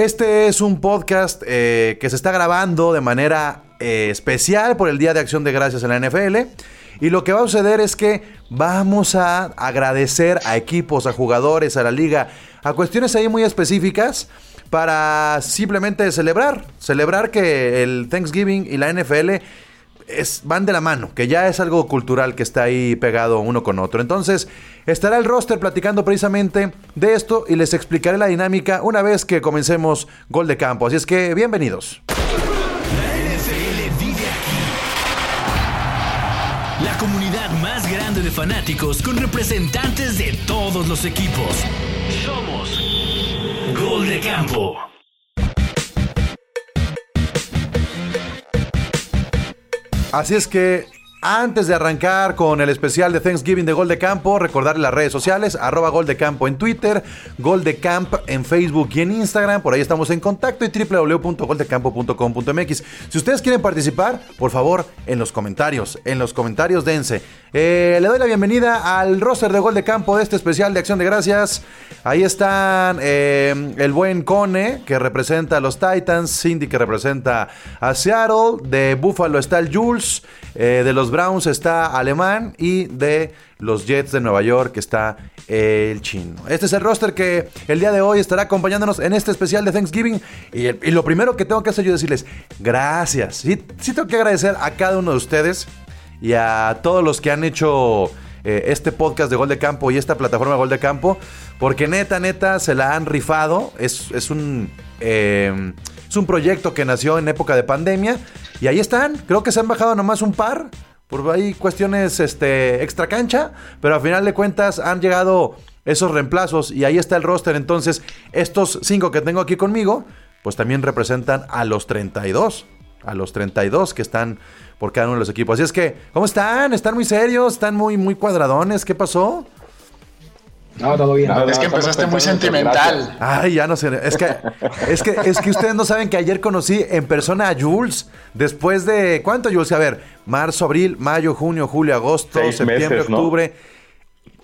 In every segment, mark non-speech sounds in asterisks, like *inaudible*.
Este es un podcast eh, que se está grabando de manera eh, especial por el Día de Acción de Gracias en la NFL. Y lo que va a suceder es que vamos a agradecer a equipos, a jugadores, a la liga, a cuestiones ahí muy específicas para simplemente celebrar, celebrar que el Thanksgiving y la NFL van de la mano, que ya es algo cultural que está ahí pegado uno con otro. Entonces, estará el roster platicando precisamente de esto y les explicaré la dinámica una vez que comencemos Gol de Campo. Así es que, bienvenidos. La comunidad más grande de fanáticos con representantes de todos los equipos. Somos Gol de Campo. Así es que antes de arrancar con el especial de Thanksgiving de Gol de Campo, recordarle las redes sociales, arroba Gol de Campo en Twitter, Gol de Camp en Facebook y en Instagram, por ahí estamos en contacto y www.goldecampo.com.mx. Si ustedes quieren participar, por favor, en los comentarios, en los comentarios dense. Eh, le doy la bienvenida al roster de Gol de Campo de este especial de Acción de Gracias. Ahí están eh, el buen Cone, que representa a los Titans, Cindy, que representa a Seattle, de Buffalo está el Jules, eh, de los Browns está Alemán y de los Jets de Nueva York está el chino. Este es el roster que el día de hoy estará acompañándonos en este especial de Thanksgiving. Y, lo primero que tengo que hacer yo es decirles gracias. Sí, sí tengo que agradecer a cada uno de ustedes y a todos los que han hecho eh, este podcast de Gol de Campo y esta plataforma de Gol de Campo, porque neta, neta, se la han rifado. Es, es un... eh, es un proyecto que nació en época de pandemia y ahí están. Creo que se han bajado nomás un par por ahí cuestiones este, extra cancha, pero al final de cuentas han llegado esos reemplazos y ahí está el roster. Entonces, estos cinco que tengo aquí conmigo, pues también representan a los 32. A los 32 que están por cada uno de los equipos. Así es que, ¿cómo están? ¿Están muy serios? ¿Están muy, muy cuadradones? ¿Qué pasó? No, todo bien. es que empezaste muy sentimental. Ay, ya no sé. Es que, es que, es que ustedes no saben que ayer conocí en persona a Jules. Después de. ¿Cuánto, Jules? A ver, marzo, abril, mayo, junio, julio, agosto, Seis septiembre, meses, ¿no? octubre.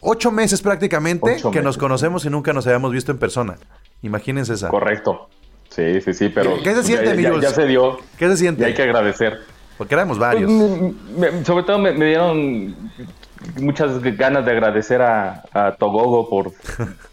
Ocho meses prácticamente Ocho que nos conocemos y nunca nos habíamos visto en persona. Imagínense esa. Correcto. Sí, sí, sí, pero. ¿Qué se siente, ya, mi Jules? ya se dio. ¿Qué se Y siente? hay que agradecer. Porque éramos Pues, varios. me- sobre todo me, me dieron muchas ganas de agradecer a, a Togogo por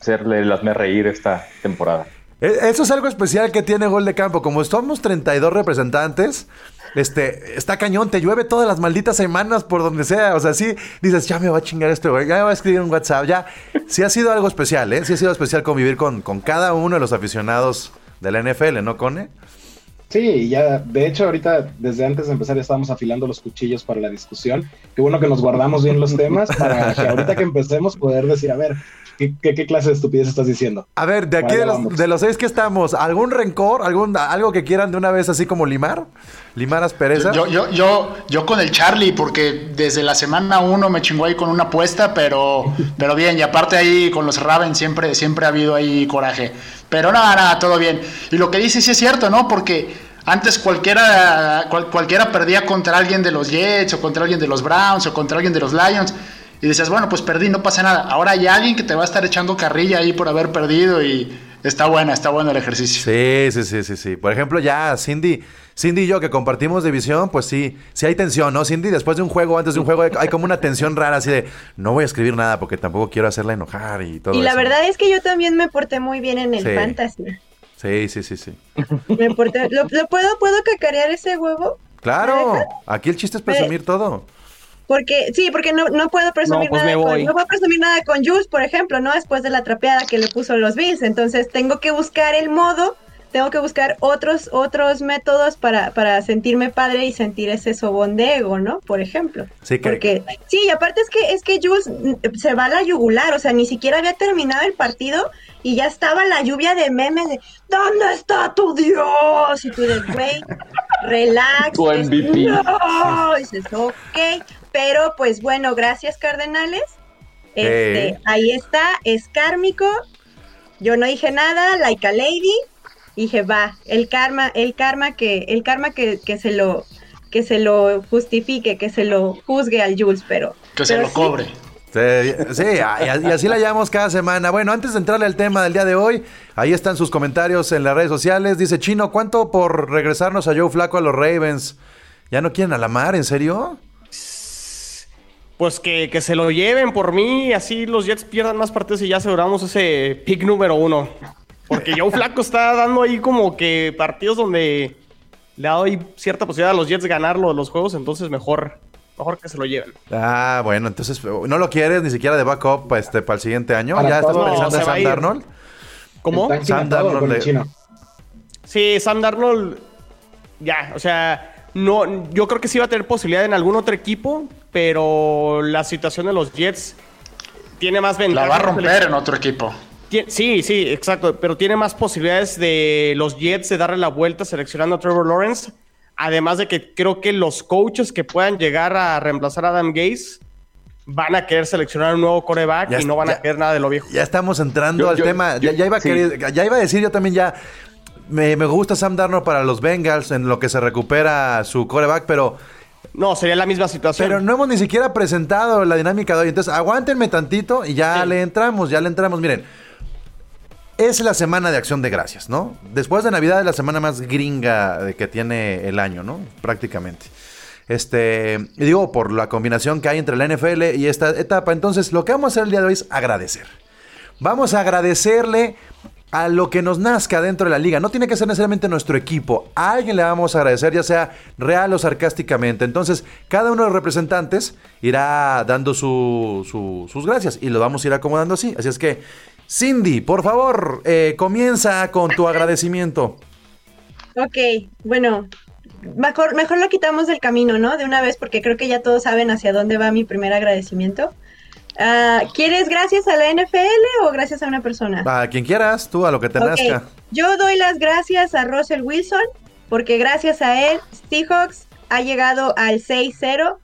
hacerle las me reír esta temporada. E- Eso es algo especial que tiene Gol de Campo. Como somos 32 representantes, este, está cañón, te llueve todas las malditas semanas por donde sea. O sea, sí dices, ya me va a chingar este güey, ya me va a escribir un WhatsApp, ya. Sí ha sido algo especial, ¿eh? Sí ha sido especial convivir con, con cada uno de los aficionados de la NFL, ¿no, Cone? Sí, ya, de hecho, ahorita, desde antes de empezar, ya estábamos afilando los cuchillos para la discusión. Qué bueno que nos guardamos bien los temas para que ahorita que empecemos poder decir, a ver, ¿qué, qué, qué clase de estupidez estás diciendo? A ver, de aquí de los, de los seis que estamos, ¿algún rencor? algún ¿Algo que quieran de una vez así como limar? ¿Limar asperezas? Yo, yo, yo, yo con el Charlie, porque desde la semana uno me chingó ahí con una apuesta, pero, *laughs* pero bien, y aparte ahí con los Raven siempre, siempre ha habido ahí coraje. Pero nada, nada, todo bien. Y lo que dice sí es cierto, ¿no? Porque antes cualquiera, cual- cualquiera perdía contra alguien de los Jets, o contra alguien de los Browns, o contra alguien de los Lions. Y dices, bueno, pues perdí, no pasa nada. Ahora hay alguien que te va a estar echando carrilla ahí por haber perdido y está buena, está bueno el ejercicio. Sí, sí, sí, sí, sí. Por ejemplo, ya Cindy, Cindy y yo que compartimos división, pues sí, sí hay tensión, ¿no? Cindy, después de un juego, antes de un juego, hay, hay como una tensión rara así de no voy a escribir nada porque tampoco quiero hacerla enojar y todo Y la eso. verdad es que yo también me porté muy bien en el Sí. fantasy. Sí, sí, sí, sí. *laughs* Me porté, ¿lo, lo puedo, puedo cacarear ese huevo? Claro, aquí el chiste es presumir todo. Porque, sí, porque no, no puedo presumir No, pues nada me con, voy. no puedo presumir nada con Jules, por ejemplo, ¿no? Después de la trapeada que le puso los Bills. Entonces tengo que buscar el modo, tengo que buscar otros, otros métodos para, para sentirme padre y sentir ese sobón de ego, ¿no? Por ejemplo. Sí, que, Porque, sí, y aparte es que, es que Jules mm, se va a la yugular, o sea, ni siquiera había terminado el partido y ya estaba la lluvia de memes de ¿Dónde está tu Dios? Y tú de güey, *laughs* relax. Tu dices, MVP. No, dices, ok. Pero pues bueno, gracias Cardenales. Este, Eh. ahí está, es kármico. Yo no dije nada, like a lady. Dije, va, el karma, el karma que, el karma que, que se lo, que se lo justifique, que se lo juzgue al Jules, pero. Que se pero lo sí, cobre. Sí, sí, y así la llamamos cada semana. Bueno, antes de entrarle al tema del día de hoy, ahí están sus comentarios en las redes sociales. Dice Chino, ¿cuánto por regresarnos a Joe Flaco a los Ravens? ¿Ya no quieren a la mar? ¿En serio? Pues que, que se lo lleven por mí, así los Jets pierdan más partidos y ya aseguramos ese pick número uno. Porque Joe Flaco está dando ahí como que partidos donde le ha dado ahí cierta posibilidad a los Jets de ganar los juegos, entonces mejor mejor que se lo lleven. Ah, bueno, entonces no lo quieres ni siquiera de backup este, para el siguiente año. ¿Ya estás pensando en Sam Darnold? ¿Cómo? Sam Darnold. Sí, Sam Darnold. Ya, o sea, no, yo creo que sí va a tener posibilidad en algún otro equipo, pero la situación de los Jets tiene más ventajas. La va a romper en otro equipo. Sí, sí, exacto, pero tiene más posibilidades de los Jets de darle la vuelta seleccionando a Trevor Lawrence Además de que creo que los coaches que puedan llegar a reemplazar a Adam Gaze van a querer seleccionar un nuevo coreback y no van a querer nada de lo viejo. Ya estamos entrando al tema. ya, iba a ya iba a decir yo también ya. Me, gusta Sam Darnold para los Bengals en lo que se recupera su coreback, pero. No, sería la misma situación. Pero no hemos ni siquiera presentado la dinámica de hoy. Entonces, aguántenme tantito y ya le entramos, ya le entramos. Miren, es la semana de acción de gracias, ¿no? Después de Navidad es la semana más gringa que tiene el año, ¿no? Prácticamente. Este, digo, por la combinación que hay entre la NFL y esta etapa. Entonces, lo que vamos a hacer el día de hoy es agradecer. Vamos a agradecerle a lo que nos nazca dentro de la liga. No tiene que ser necesariamente nuestro equipo. A alguien le vamos a agradecer, ya sea real o sarcásticamente. Entonces, cada uno de los representantes irá dando sus gracias y lo vamos a ir acomodando así. Así es que Cindy, por favor, eh, comienza con tu agradecimiento. Ok, bueno, mejor, mejor lo quitamos del camino, ¿no? De una vez, porque creo que ya todos saben hacia dónde va mi primer agradecimiento. Ah, ¿Quieres gracias a la NFL o gracias a una persona? A quien quieras, tú, a lo que te nazca. Yo doy las gracias a Russell Wilson, porque gracias a él, Seahawks ha llegado al 6-0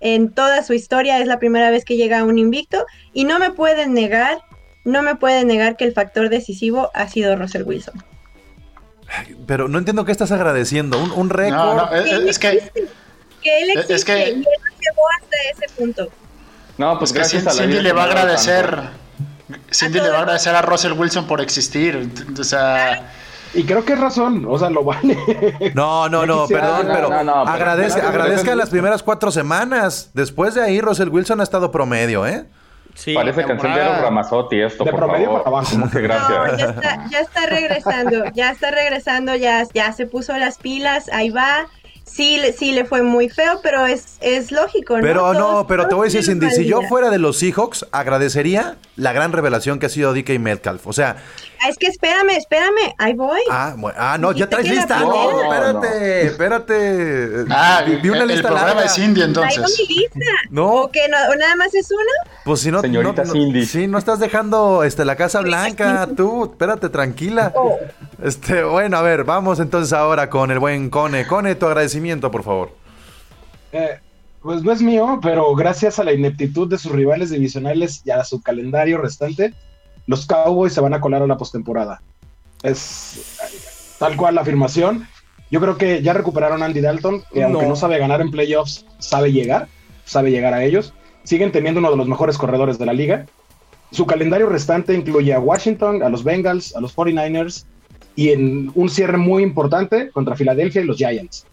en toda su historia. Es la primera vez que llega a un invicto. Y no me pueden negar no me puede negar que el factor decisivo ha sido Russell Wilson. Pero no entiendo qué estás agradeciendo. Un, un récord. No, es, que. Que él existe es que, y él llegó hasta ese punto. No, pues gracias a la Cindy le va a agradecer. Cindy le va a agradecer a Russell Wilson por existir. O sea. Y creo que es razón, o sea, lo vale. No, no, no, *laughs* perdón, pero agradezca las primeras cuatro semanas. Después de ahí, Russell Wilson ha estado promedio, ¿eh? Parece canción de los Ramazotti esto, por favor. *laughs* gracias. ya, está, ya está regresando, ya está regresando, ya, ya se puso las pilas, ahí va. Sí, sí le fue muy feo, pero es, es lógico, ¿no? Pero no, pero te voy a decir, Cindy, si yo fuera de los Seahawks, agradecería la gran revelación que ha sido DK Metcalf. O sea, Ah, es que espérame, espérame, ahí voy. Ah, ah no, ya traes lista. No, espérate, espérate. Ah, vi una lista el programa de Cindy entonces. Traigo mi lista. No. ¿O que no, nada más es una? Pues si no, Señorita Cindy. Sí, no estás dejando este, la Casa Blanca, tú, espérate, tranquila. Oh. Este, bueno, a ver, vamos entonces ahora con el buen Cone. Cone, tu agradecimiento, por favor. Eh, pues no es mío, pero gracias a la ineptitud de sus rivales divisionales y a su calendario restante, los Cowboys se van a colar a la postemporada. Es tal cual la afirmación. Yo creo que ya recuperaron a Andy Dalton, que aunque no sabe ganar en playoffs, sabe llegar, sabe llegar a ellos. Siguen teniendo uno de los mejores corredores de la liga. Su calendario restante incluye a Washington, a los Bengals, a los 49ers y en un cierre muy importante contra Filadelfia y los Giants.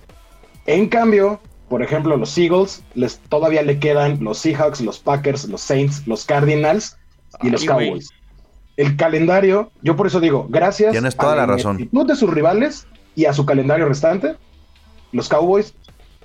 En cambio, por ejemplo, los Eagles les, todavía le quedan los Seahawks, los Packers, los Saints, los Cardinals y los Cowboys el calendario, yo por eso digo, gracias Tienes toda a la, razón. de sus rivales y a su calendario restante, los Cowboys,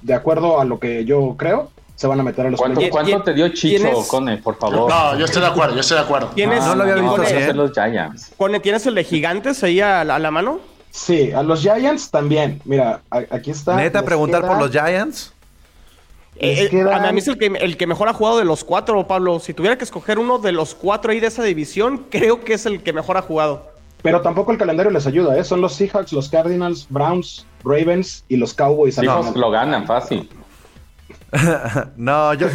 de acuerdo a lo que yo creo, se van a meter a los ¿Cuánto, ¿cuánto te dio Chicho, Cone, por favor? No, yo estoy de acuerdo, yo estoy de acuerdo. ¿Tienes, no lo había visto. Los Giants. Cone, ¿tienes el de Gigantes ahí a la, mano? Sí, a los Giants también. Mira, aquí está. Neta, preguntar por los Giants. Eh, eh, a mí es el que, el que mejor ha jugado de los cuatro, Pablo. Si tuviera que escoger uno de los cuatro ahí de esa división, creo que es el que mejor ha jugado. Pero tampoco el calendario les ayuda, ¿eh? Son los Seahawks, los Cardinals, Browns, Ravens y los Cowboys. No, lo ganan fácil. *laughs* no, yo...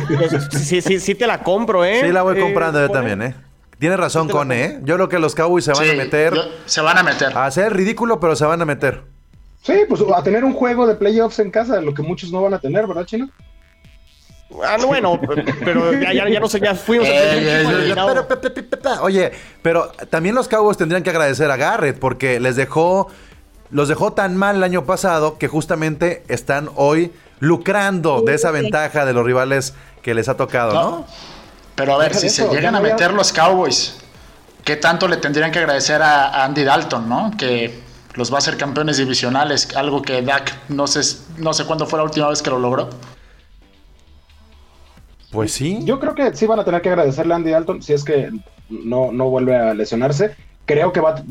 sí, sí, sí te la compro, ¿eh? Sí la voy comprando yo también, ¿eh? Tienes razón, Cone, ¿eh? Yo creo que los Cowboys se van a meter... se van a meter. A hacer ridículo, pero se van a meter. Sí, pues a tener un juego de playoffs en casa, lo que muchos no van a tener, ¿verdad, Chino? Ah, no, bueno, *laughs* pero ya, ya, ya no sé, ya fuimos Eh, eh, eh, oye, pero también los Cowboys tendrían que agradecer a Garrett porque les dejó, los dejó tan mal el año pasado que justamente están hoy lucrando de esa Sí. ventaja de los rivales que les ha tocado, ¿no? No. Pero a ver, si se llegan a meter los Cowboys, ¿qué tanto le tendrían que agradecer a, a Andy Dalton, no? Que los va a hacer campeones divisionales, algo que Dak no sé, no sé cuándo fue la última vez que lo logró. Pues sí. Yo creo que sí van a tener que agradecerle a Andy Dalton si es que no, no vuelve a lesionarse. Creo que va,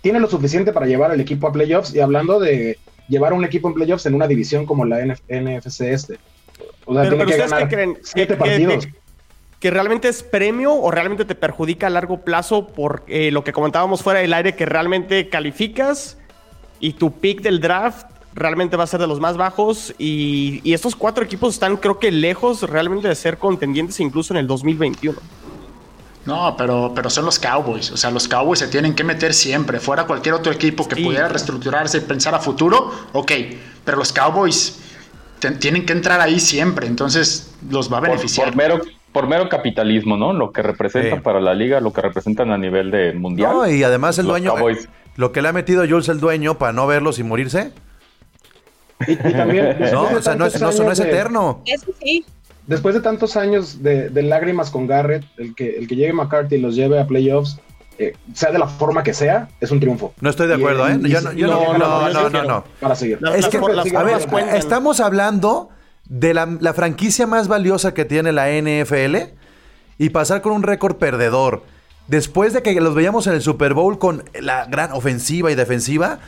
tiene lo suficiente para llevar al equipo a playoffs. Y hablando de llevar un equipo en playoffs en una división como la NF NFC este. O sea, Pero, tiene pero que ¿ustedes ganar qué creen? siete ¿Que- que- partidos. que- que realmente es premio o realmente te perjudica a largo plazo por eh, lo que comentábamos fuera del aire, que realmente calificas y tu pick del draft realmente va a ser de los más bajos y, y estos cuatro equipos están creo que lejos realmente de ser contendientes incluso en el 2021. No, pero, pero son los Cowboys. O sea, los Cowboys se tienen que meter siempre. Fuera cualquier otro equipo que Sí. pudiera reestructurarse y pensar a futuro, ok. Pero los Cowboys te- tienen que entrar ahí siempre. Entonces los va a beneficiar. por mero, por mero capitalismo, ¿no? Lo que representan Sí. para la liga, lo que representan a nivel de mundial. No, y además el Los dueño, Cowboys. lo que le ha metido Jules el dueño para no verlos y morirse, Y, y también, *laughs* no, o sea, no es, no, es eterno. Eso sí. Después de tantos años de, de lágrimas con Garrett, el que, el que llegue McCarthy y los lleve a playoffs, eh, sea de la forma que sea, es un triunfo. No estoy de Y- acuerdo, ¿eh? Yo no, yo no, no, no, no. Para seguir. La- Es que, a ver, estamos hablando de la, la franquicia más valiosa que tiene la NFL y pasar con un récord perdedor. Después de que los veíamos en el Super Bowl con la gran ofensiva y defensiva,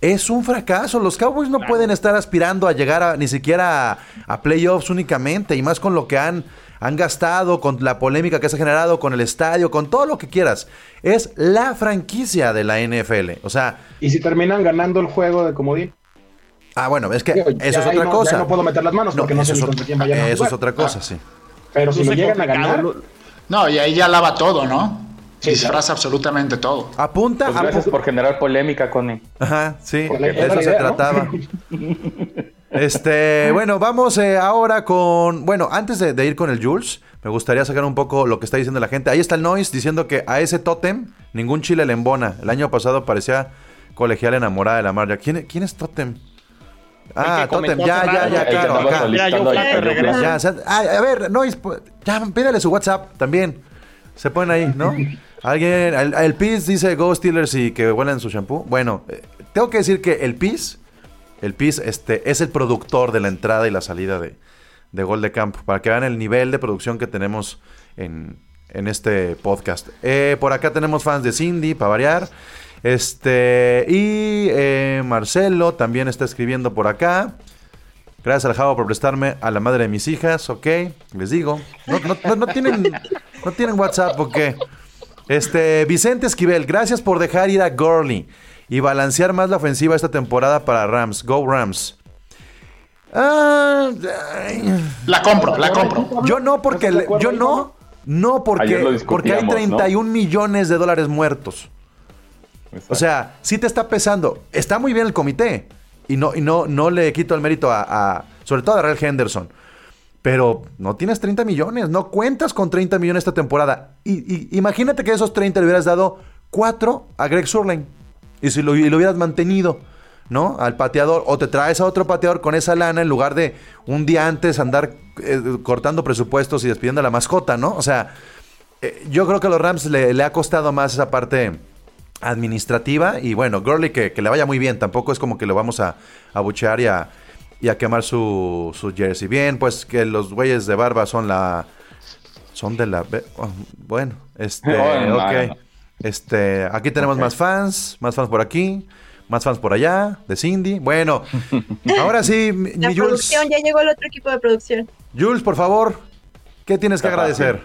es un fracaso. Los Cowboys no pueden estar aspirando a llegar a, ni siquiera a, a playoffs únicamente, y más con lo que han, han gastado, con la polémica que se ha generado, con el estadio, con todo lo que quieras. Es la franquicia de la NFL. O sea, Y si terminan ganando el juego de comodín, ah, bueno, es que Digo, eso es otra no- cosa. ya no puedo meter las manos porque no sé eso ni es, contra quién vayan a eso es otra cosa, Ah. sí. pero si lo llegan a ganar, No, y ahí ya lava todo, ¿no? Sí, Disfraza absolutamente todo. Apunta, Pues gracias apu- por generar polémica, Connie. Ajá, sí, Porque de eso se idea, ¿no? trataba. *laughs* Este, bueno, vamos eh, ahora con. Bueno, antes de, de ir con el Jules, me gustaría sacar un poco lo que está diciendo la gente. Ahí está el Noise diciendo que a ese Totem ningún chile le embona. El año pasado parecía colegial enamorada de la marca. ¿Quién, quién es Totem? Ah, Totem, ya, ya, ya, claro. acá. Ya, yo. Ya, o sea, ay, a ver, Noise, ya, pídale su WhatsApp también. Se ponen ahí, ¿no? *laughs* Alguien, el, Peace dice Go Steelers y que huelen su shampoo. Bueno, eh, tengo que decir que el Peace, el Peace este, es el productor de la entrada y la salida de, de Gol de Campo, para que vean el nivel de producción que tenemos en, en este podcast. Eh, por acá tenemos fans de Cindy, para variar. Este, y eh, Marcelo también está escribiendo por acá. Gracias al Javo por prestarme a la madre de mis hijas, ok, les digo. No, tienen, no tienen WhatsApp, ok. Este, Vicente Esquivel, gracias por dejar ir a Gurley y balancear más la ofensiva esta temporada para Rams. Go Rams. Ah, La compro, la compro. yo no porque ¿Estás de le- acuerdo yo no, no porque, porque hay discutíamos, ¿no? 31 millones de dólares muertos. O sea, sí te está pesando. Está muy bien el comité. Y no, y no, no le quito el mérito a, a- sobre todo a Darrell Henderson. Pero no tienes 30 millones, no cuentas con 30 millones esta temporada. Y, y imagínate que esos 30 le hubieras dado 4 a Greg Surlane. Y si lo, y lo hubieras mantenido, ¿no? Al pateador. O te traes a otro pateador con esa lana en lugar de un día antes andar eh, cortando presupuestos y despidiendo a la mascota, ¿no? O sea, eh, yo creo que a los Rams le, ha costado más esa parte administrativa. Y bueno, Gurley que, que le vaya muy bien. Tampoco es como que lo vamos a, a buchear y a, y a quemar su, su jersey. Bien, pues que los güeyes de barba son la. Son de la. oh, Bueno, este. *laughs* Oh, ok. Este. Aquí tenemos más fans. Más fans por aquí. Más fans por allá. De Cindy. Bueno. *laughs* ahora sí, mi, La mi Jules. producción, ya llegó el otro equipo de producción. Jules, por favor. ¿Qué tienes que Está agradecer?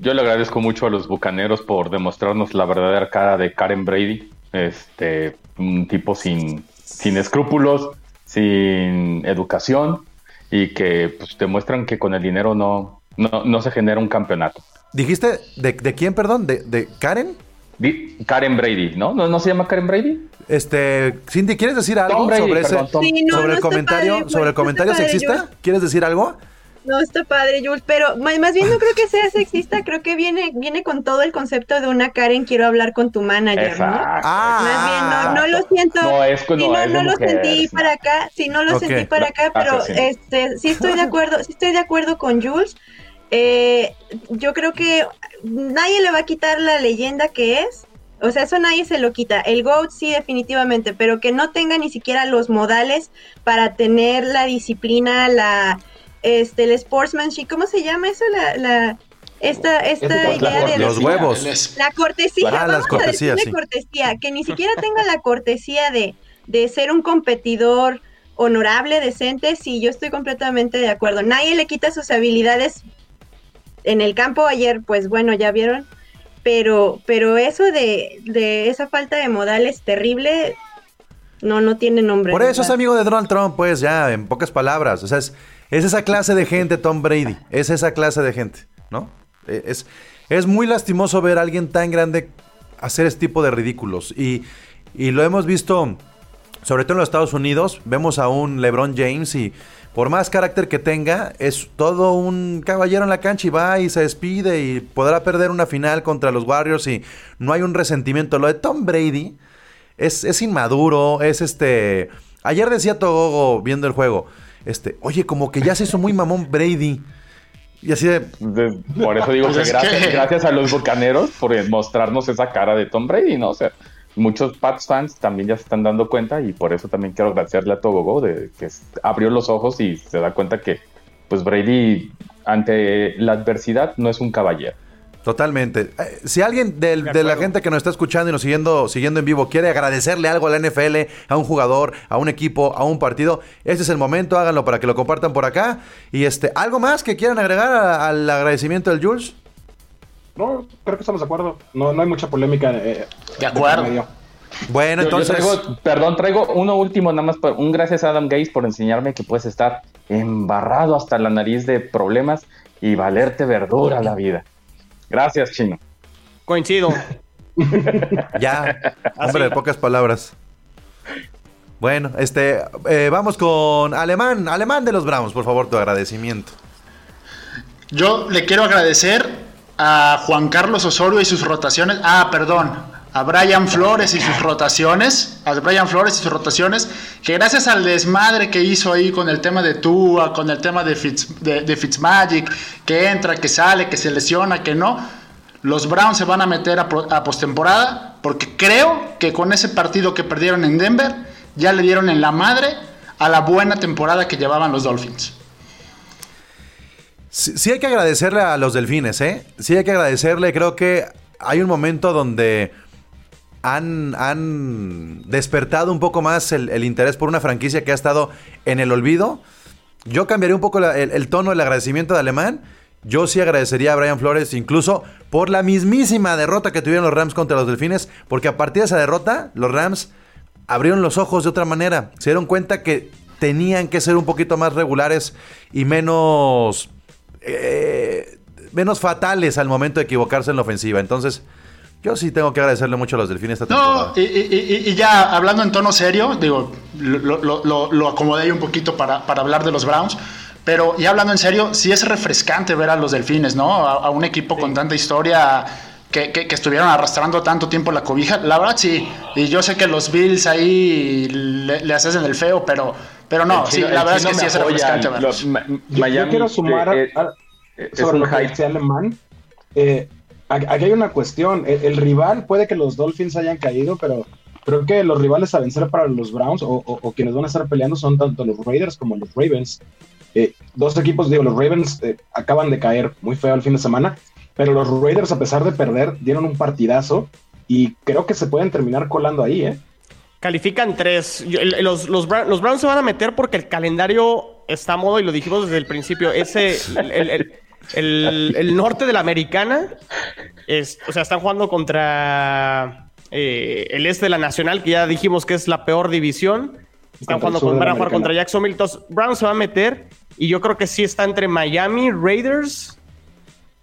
Yo le agradezco mucho a los bucaneros por demostrarnos la verdadera cara de Karen Brady. Este, un tipo sin, sin escrúpulos, sin educación y que pues, demuestran que con el dinero no, no, no se genera un campeonato. ¿Dijiste de, de quién, perdón? ¿De, de Karen? Di- Karen Brady, ¿no? ¿no? ¿No se llama Karen Brady? Este, Cindy, ¿quieres decir algo Brady, sobre perdón, Tom. Sí, no, sobre el comentario, padre, sobre el comentario sexista? ¿Quieres decir algo? No, está padre, Jules, pero más, más bien no creo que sea sexista, creo que viene, viene con todo el concepto de una Karen, quiero hablar con tu manager, ¿no? Exacto. Ah, Más bien, no, no lo siento. No, es que no, no, es no lo mujer, sentí sí. para acá, sí, no lo sentí para acá, pero Ah, sí. este, sí estoy de acuerdo, sí estoy de acuerdo con Jules. Eh, yo creo que nadie le va a quitar la leyenda que es. O sea, eso nadie se lo quita. El GOAT sí, definitivamente, pero que no tenga ni siquiera los modales para tener la disciplina, la, este, el sportsmanship, ¿cómo se llama eso? La, la, esta, esta idea de Los huevos. La cortesía, Ah, las cortesías, a decirle sí. cortesía, que ni siquiera tenga la cortesía de, de ser un competidor honorable, decente, sí, yo estoy completamente de acuerdo. Nadie le quita sus habilidades en el campo ayer, pues bueno, ya vieron, pero, pero eso de, de esa falta de modales terrible, no, no tiene nombre. Por eso es amigo de Donald Trump, pues ya, en pocas palabras. O sea, es, es esa clase de gente, Tom Brady. Es esa clase de gente, ¿no? Eh, Es, es muy lastimoso ver a alguien tan grande hacer este tipo de ridículos. Y, y lo hemos visto, sobre todo en los Estados Unidos, vemos a un LeBron James y por más carácter que tenga, es todo un caballero en la cancha y va y se despide y podrá perder una final contra los Warriors y no hay un resentimiento. Lo de Tom Brady es, es inmaduro, es este... Ayer decía Togogo viendo el juego, este, oye, como que ya se hizo muy mamón Brady. Y así de, De- por eso digo Pues que es gracias, que- gracias a los bucaneros por mostrarnos esa cara de Tom Brady, ¿no? O sea, muchos Pats fans también ya se están dando cuenta y por eso también quiero agradecerle a Togogo de que abrió los ojos y se da cuenta que pues Brady ante la adversidad no es un caballero. Totalmente. Eh, Si alguien del- De de, la gente que nos está escuchando y nos siguiendo, siguiendo en vivo quiere agradecerle algo a la NFL, a un jugador, a un equipo, a un partido, este es el momento, háganlo para que lo compartan por acá. Y este, ¿algo más que quieran agregar a- al agradecimiento del Jules? No, creo que estamos de acuerdo. No, no hay mucha polémica. eh, De acuerdo. por. Bueno, Yo- yo entonces. traigo- perdón, traigo uno último, nada más. pa- Un gracias a Adam Gates por enseñarme que puedes estar embarrado hasta la nariz de problemas y valerte verdura la vida. Gracias, chino. Coincido. *laughs* Ya, hombre de pocas palabras. Bueno, este, eh, vamos con Alemán, Alemán de los Browns, por favor, tu agradecimiento. Yo le quiero agradecer a Juan Carlos Osorio y sus rotaciones. Ah, perdón. A Brian Flores y sus rotaciones. A Brian Flores y sus rotaciones. Que gracias al desmadre que hizo ahí con el tema de Tua, con el tema de, Fitz, de, Fitzmagic, que entra, que sale, que se lesiona, que no. Los Browns se van a meter a, postemporada. Porque creo que con ese partido que perdieron en Denver, ya le dieron en la madre a la buena temporada que llevaban los Dolphins. Sí, sí hay que agradecerle a los delfines, ¿eh? Sí hay que agradecerle. Creo que hay un momento donde han, despertado un poco más el, interés por una franquicia que ha estado en el olvido. Yo cambiaría un poco el tono del agradecimiento de Alemán. Yo sí agradecería a Brian Flores incluso por la mismísima derrota que tuvieron los Rams contra los Delfines, porque a partir de esa derrota los Rams abrieron los ojos de otra manera. Se dieron cuenta que tenían que ser un poquito más regulares y menos eh, menos fatales al momento de equivocarse en la ofensiva. Entonces, yo sí tengo que agradecerle mucho a los delfines esta temporada. No, y, y- y- ya hablando en tono serio, digo, lo, lo- lo- lo acomodé ahí un poquito para, para hablar de los Browns, pero ya hablando en serio, sí es refrescante ver a los Delfines, ¿no? A, a un equipo con tanta historia que, que- que estuvieron arrastrando tanto tiempo la cobija. La verdad sí, y yo sé que los Bills ahí le, le hacen el feo, pero, pero no, El sí, chino- la verdad es chino que sí es refrescante lo- verlos. Ma- Yo, yo quiero sumar eh, a- eh, a- sobre lo que decía Alemán. Eh, aquí hay una cuestión. El, rival, puede que los Dolphins hayan caído, pero creo que los rivales a vencer para los Browns o, quienes van a estar peleando son tanto los Raiders como los Ravens. Eh, dos equipos, digo, los Ravens eh, acaban de caer muy feo el fin de semana, pero los Raiders, a pesar de perder, dieron un partidazo y creo que se pueden terminar colando ahí, ¿eh? Califican tres. Los, los, Brown- los Browns se van a meter porque el calendario está a modo, y lo dijimos desde el principio, ese, el- el norte de la americana, es, o sea, están jugando contra eh, el este de la nacional, que ya dijimos que es la peor división. Están jugando con, van a jugar contra Jacksonville. Entonces, Browns se va a meter y yo creo que sí está entre Miami, Raiders.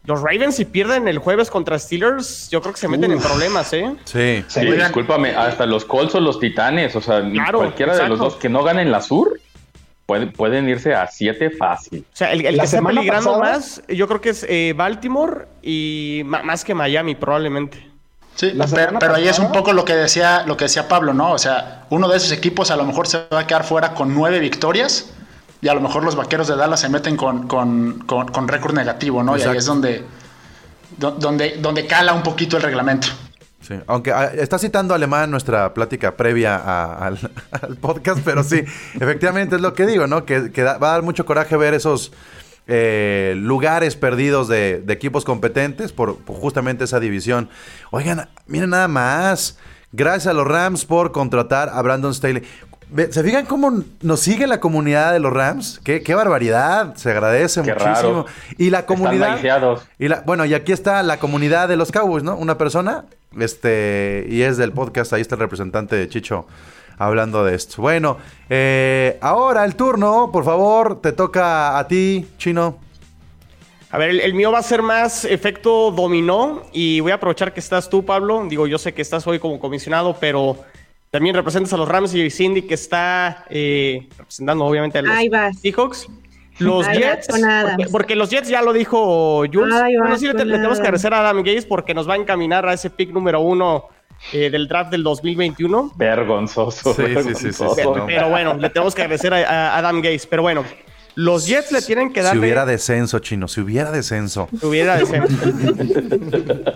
Los Ravens, si pierden el jueves contra Steelers, yo creo que se meten en problemas, ¿eh? Sí. Sí, discúlpame, hasta los Colts o los Titanes, o sea, ni Claro, cualquiera de los dos que no ganen la sur. Pueden, pueden irse a 7 fácil. O sea, el, el que está peligrando pasada- más, yo creo que es eh, Baltimore y más que Miami, probablemente. Sí, pero, ahí es un poco lo que decía lo que decía Pablo, ¿no? O sea, uno de esos equipos a lo mejor se va a quedar fuera con nueve victorias y a lo mejor los vaqueros de Dallas se meten con, con, con- con récord negativo, ¿no? Y ahí es donde, do- donde, donde cala un poquito el reglamento. Sí, aunque ah, está citando Alemán nuestra plática previa a- al, *laughs* al podcast, pero sí, *laughs* efectivamente es lo que digo, ¿no? Que, que da- va a dar mucho coraje ver esos eh, lugares perdidos de, de equipos competentes por, por justamente esa división. Oigan, miren nada más. Gracias a los Rams por contratar a Brandon Staley. ¿Se fijan cómo nos sigue la comunidad de los Rams? Qué, qué barbaridad, se agradece Qué muchísimo. raro. Y la comunidad... lisiados. Y la, bueno, y aquí está la comunidad de los Cowboys, ¿no? Una persona, este, y es del podcast, ahí está el representante de Chicho hablando de esto. Bueno, eh, ahora el turno, por favor, te toca a ti, Chino. A ver, el, el mío va a ser más efecto dominó y voy a aprovechar que estás tú, Pablo. Digo, yo sé que estás hoy como comisionado, pero también representas a los Rams y Cindy que está eh, representando obviamente a los. Seahawks. Los Jets, porque, porque los Jets ya lo dijo Jules. Ahí bueno, sí, le, tenemos que agradecer a Adam Gates porque nos va a encaminar a ese pick número uno eh, del draft del 2021. Vergonzoso. Sí, sí, sí, sí, vergonzoso. sí, Pero, no. pero bueno, le tenemos que agradecer a, a Adam Gates. Pero bueno, los Jets le tienen que dar. Si hubiera descenso, Chino, si hubiera descenso. Hubiera descenso. *laughs*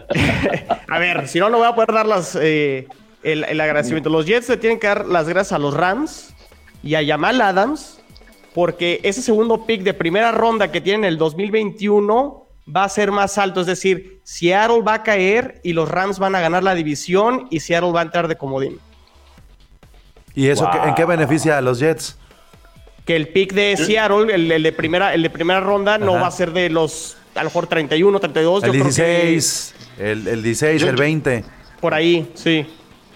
a ver, si no, no voy a poder dar las, eh, el, el agradecimiento. Los Jets le tienen que dar las gracias a los Rams y a Jamal Adams, porque ese segundo pick de primera ronda que tienen el 2021 va a ser más alto. Es decir, Seattle va a caer y los Rams van a ganar la división y Seattle va a entrar de comodín. ¿Y eso qué- en qué beneficia a los Jets? Que el pick de Seattle, el, el de, primera, el de primera ronda, no va a ser de los, a lo mejor 31, 32. El yo creo que 16, el, el 16, Yo- el 20. Por ahí, sí.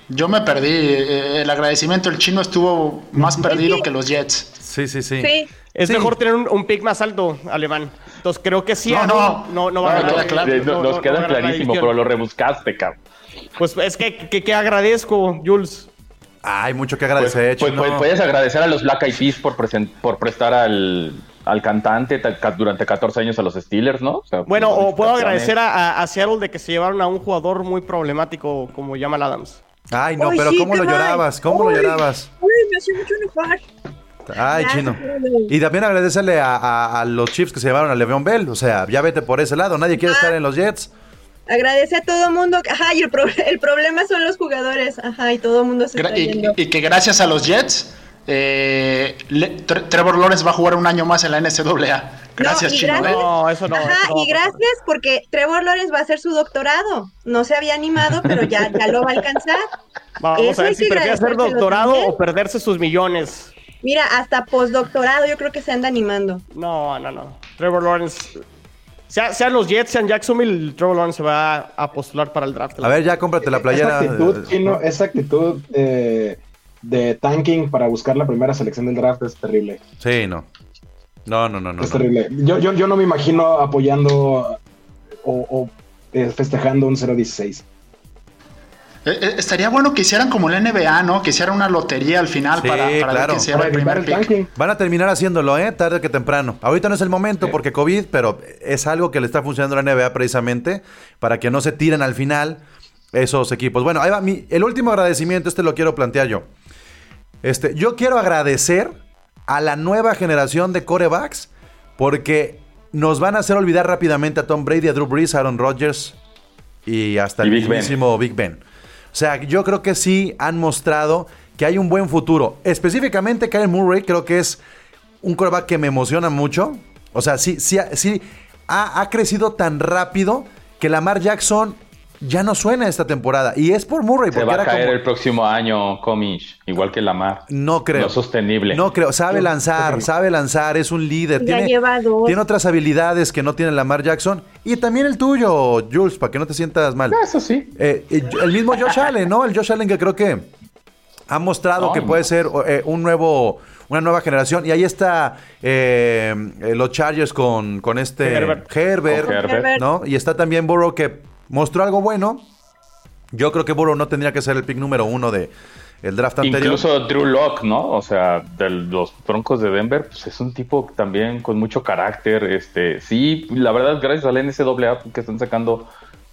Yo me perdí. eh, El agradecimiento del chino estuvo más perdido que los Jets. Sí, sí, sí. Sí, Es Sí. mejor tener un, un pick más alto, alemán. Entonces creo que sí. No, no, no. no, va No, a ganar. queda claro. No, no- no, nos no queda clarísimo, pero lo rebuscaste, cabrón. Pues es que, que, que agradezco, Jules. Hay mucho que Pues, agradecer, pues, pues, puedes agradecer a los Black Eyed Peas por, por prestar al, al cantante ta- ca- durante 14 años a los Steelers, ¿no? O sea, Bueno, o puedo agradecer a, Seattle de que se llevaron a un jugador muy problemático como Jamal Adams. Ay, no, Ay, pero sí, ¿cómo lo llorabas? ¿Cómo lo llorabas? Uy, me hace mucho enojar. Ay, chino. Y también agradecerle a, a- a los Chiefs que se llevaron a Le'Veon Bell. O sea, ya vete por ese lado. Nadie quiere estar en los Jets. Agradece a todo mundo. Ajá, y el, pro- el problema son los jugadores. Ajá, y todo el mundo se Gra- está y, yendo. y que gracias a los Jets, eh, Tre- Trevor Lawrence va a jugar un año más en la NCAA. Gracias, chino. gracias- ¿eh? No, eso no. Ajá, eso no va y gracias porque Trevor Lawrence va a hacer su doctorado. No se había animado, pero ya, ya lo va a alcanzar. *laughs* Vamos Eso a ver si prefiere hacer doctorado o perderse sus millones. Mira, hasta postdoctorado yo creo que se anda animando. No, no, no. Trevor Lawrence. Sea- sean los Jets, sean Jacksonville, Trevor Lawrence se va a, postular para el draft. A ver, ya cómprate la playera. Esa actitud, Chino, esa actitud eh, de tanking para buscar la primera selección del draft es terrible. Sí, no. No, no, no, no. es no. terrible. Yo, yo, yo no me imagino apoyando o, o, eh, festejando un 0-16. Eh, eh, estaría bueno que hicieran como la NBA, ¿no? Que hicieran una lotería al final Sí, para, para claro. ver se lleva el primer el pick. Van a terminar haciéndolo, ¿eh? Tarde que temprano. Ahorita no es el momento Sí. porque COVID, pero es algo que le está funcionando a la NBA precisamente para que no se tiren al final esos equipos. Bueno, ahí va. Mi, el último agradecimiento, este lo quiero plantear yo. Este, yo quiero agradecer a la nueva generación de corebacks porque nos van a hacer olvidar rápidamente a Tom Brady, a Drew Brees, a Aaron Rodgers y hasta Y el Big Ben. mismísimo Big Ben. O sea, yo creo que sí han mostrado que hay un buen futuro. Específicamente Kyle Murray creo que es un coreback que me emociona mucho. O sea, sí, sí, sí ha, ha crecido tan rápido que Lamar Jackson ya no suena esta temporada. Y es por Murray, Se porque va a era caer como... el próximo año, Comish, igual que Lamar. No creo. No sostenible. No creo. Sabe lanzar, sabe lanzar, es un líder. Ya Tiene, lleva dos. tiene otras habilidades que no tiene Lamar Jackson. Y también el tuyo, Jules, para que no te sientas mal. Eso sí. Eh, eh, el mismo Josh Allen, ¿no? El Josh Allen que creo que ha mostrado No, que no. puede ser eh, un nuevo, una nueva generación. Y ahí está eh, los Chargers con, con este Herbert. Herbert, Con Herbert. ¿no? Y está también Burrow que mostró algo bueno. Yo creo que Burrow no tendría que ser el pick número uno de, el draft anterior. Incluso Drew Lock, ¿no? O sea, de los Broncos de Denver, pues es un tipo también con mucho carácter. Este, sí, la verdad, gracias al NCAA que están sacando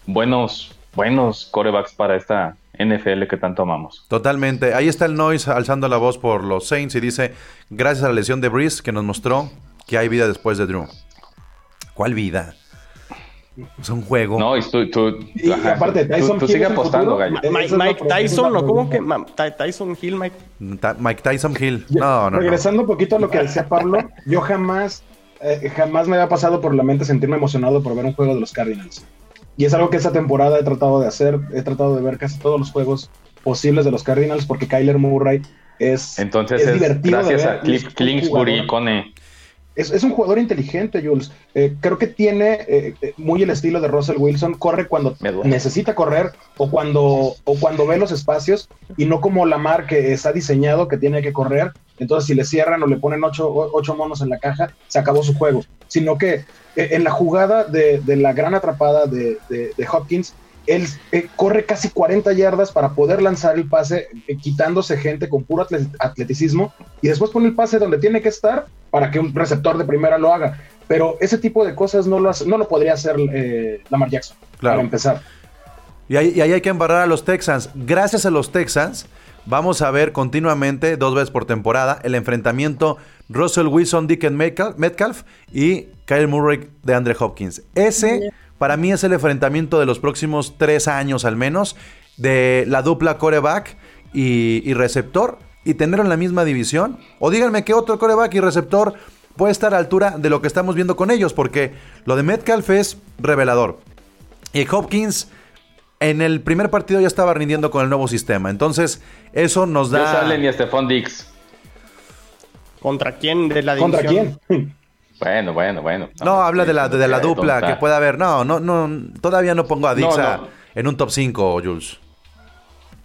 buenos, buenos corebacks para esta NFL que tanto amamos. Totalmente. Ahí está el Noise alzando la voz por los Saints y dice, gracias a la lesión de Breeze que nos mostró que hay vida después de Drew. ¿Cuál vida? Es un juego. No, y tú, tú, Y ajá, aparte, tú- Tyson tú Hill sigue apostando, gallo. Mike, Tyson, ¿o cómo que? Tyson Hill, Mike. Ta- Mike Tyson Hill. No, no, no. Regresando un poquito a lo que decía Pablo, yo jamás, eh, jamás me había pasado por la mente sentirme emocionado por ver un juego de los Cardinals. Y es algo que esta temporada he tratado de hacer. He tratado de ver casi todos los juegos posibles de los Cardinals porque Kyler Murray es, Entonces es es, divertido de gracias ver a Cliff Kingsbury y Cone. Es, es un jugador inteligente, Jules. Eh, creo que tiene eh, eh, muy el estilo de Russell Wilson. Corre cuando necesita correr o cuando, o cuando ve los espacios y no como Lamar que está diseñado que tiene que correr. Entonces, si le cierran o le ponen ocho, ocho monos en la caja, se acabó su juego. Sino que eh, en la jugada de, de la gran atrapada de, de- de Hopkins, él eh, corre casi 40 yardas para poder lanzar el pase, eh, quitándose gente con puro atle- atleticismo, y después pone el pase donde tiene que estar para que un receptor de primera lo haga. Pero ese tipo de cosas no lo, hace- no lo podría hacer eh, Lamar Jackson, Claro. para empezar. Y ahí, y ahí hay que embarrar a los Texans. Gracias a los Texans, vamos a ver continuamente, dos veces por temporada, el enfrentamiento Russell Wilson, Metcalf, Metcalf y Kyle Murray de Andre Hopkins. Ese, para mí, es el enfrentamiento de los próximos tres años al menos, de la dupla coreback y, y receptor, y tenerlo en la misma división. O díganme qué otro coreback y receptor puede estar a altura de lo que estamos viendo con ellos, porque lo de Metcalf es revelador. Y Hopkins en el primer partido ya estaba rindiendo con el nuevo sistema. Entonces, eso nos da. Allen y Stephon Dix. ¿Contra quién de la ¿Contra división? quién? Bueno, bueno, bueno. No, habla de la, de la dupla tonta. que puede haber. No, no, no. Todavía no pongo a Dix No, a- no. en un top 5, Jules.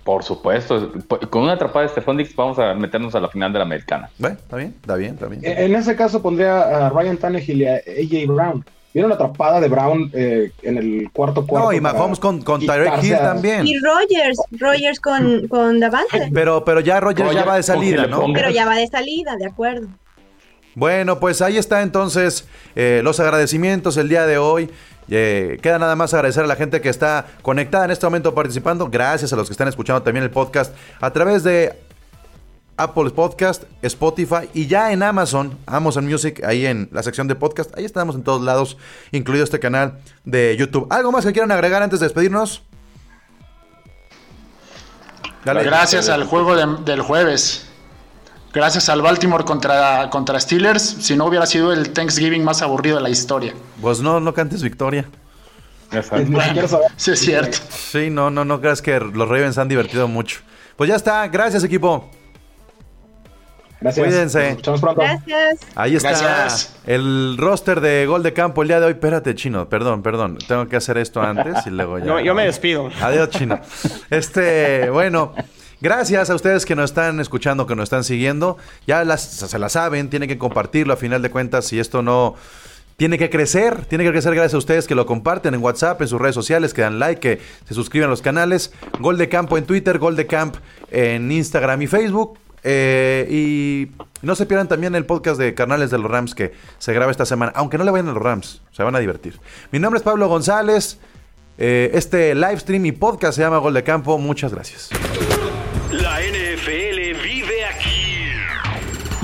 Por supuesto. Con una atrapada de Stephon Dix vamos a meternos a la final de la americana. Bueno, está bien, está bien, está bien. En ese caso pondría a Ryan Tannehill y a AJ Brown. Vieron la atrapada de Brown eh, en el cuarto cuarto. no, y Mahomes con, con Tyreek Hill a- también. Y Rogers, Rogers con, con Davante. Pero, pero ya Rogers ya va de salida, ¿no? Pero ya va de salida, de acuerdo. Bueno, pues ahí está entonces eh, los agradecimientos el día de hoy. Eh, queda nada más agradecer a la gente que está conectada en este momento participando. Gracias a los que están escuchando también el podcast a través de Apple Podcast, Spotify y ya en Amazon, Amazon Music, ahí en la sección de podcast. Ahí estamos en todos lados, incluido este canal de YouTube. ¿Algo más que quieran agregar antes de despedirnos? Gracias al juego de- del jueves. Gracias al Baltimore contra, contra Steelers. Si no hubiera sido el Thanksgiving más aburrido de la historia. Pues no, no cantes victoria. Exacto. Sabe- Sí, es cierto. Sí, no, no, no creas que los Ravens se han divertido mucho. Pues ya está, gracias equipo. Gracias. Cuídense. Nos pronto. Gracias. Ahí está Gracias. el roster de gol de campo el día de hoy. Espérate, chino, perdón, perdón. Tengo que hacer esto antes y luego ya. Yo, yo me despido. Adiós, chino. *laughs* Este, bueno, gracias a ustedes que nos están escuchando, que nos están siguiendo. Ya se la saben, tienen que compartirlo a final de cuentas. Si esto no. Tiene que crecer, tiene que crecer gracias a ustedes que lo comparten en WhatsApp, en sus redes sociales, que dan like, que se suscriben a los canales. Gol de Campo en Twitter, Gol de Camp en Instagram y Facebook. Eh, y no se pierdan también el podcast de Carnales de los Rams que se graba esta semana. Aunque no le vayan a los Rams, se van a divertir. Mi nombre es Pablo González. Eh, este live stream y podcast se llama Gol de Campo. Muchas gracias.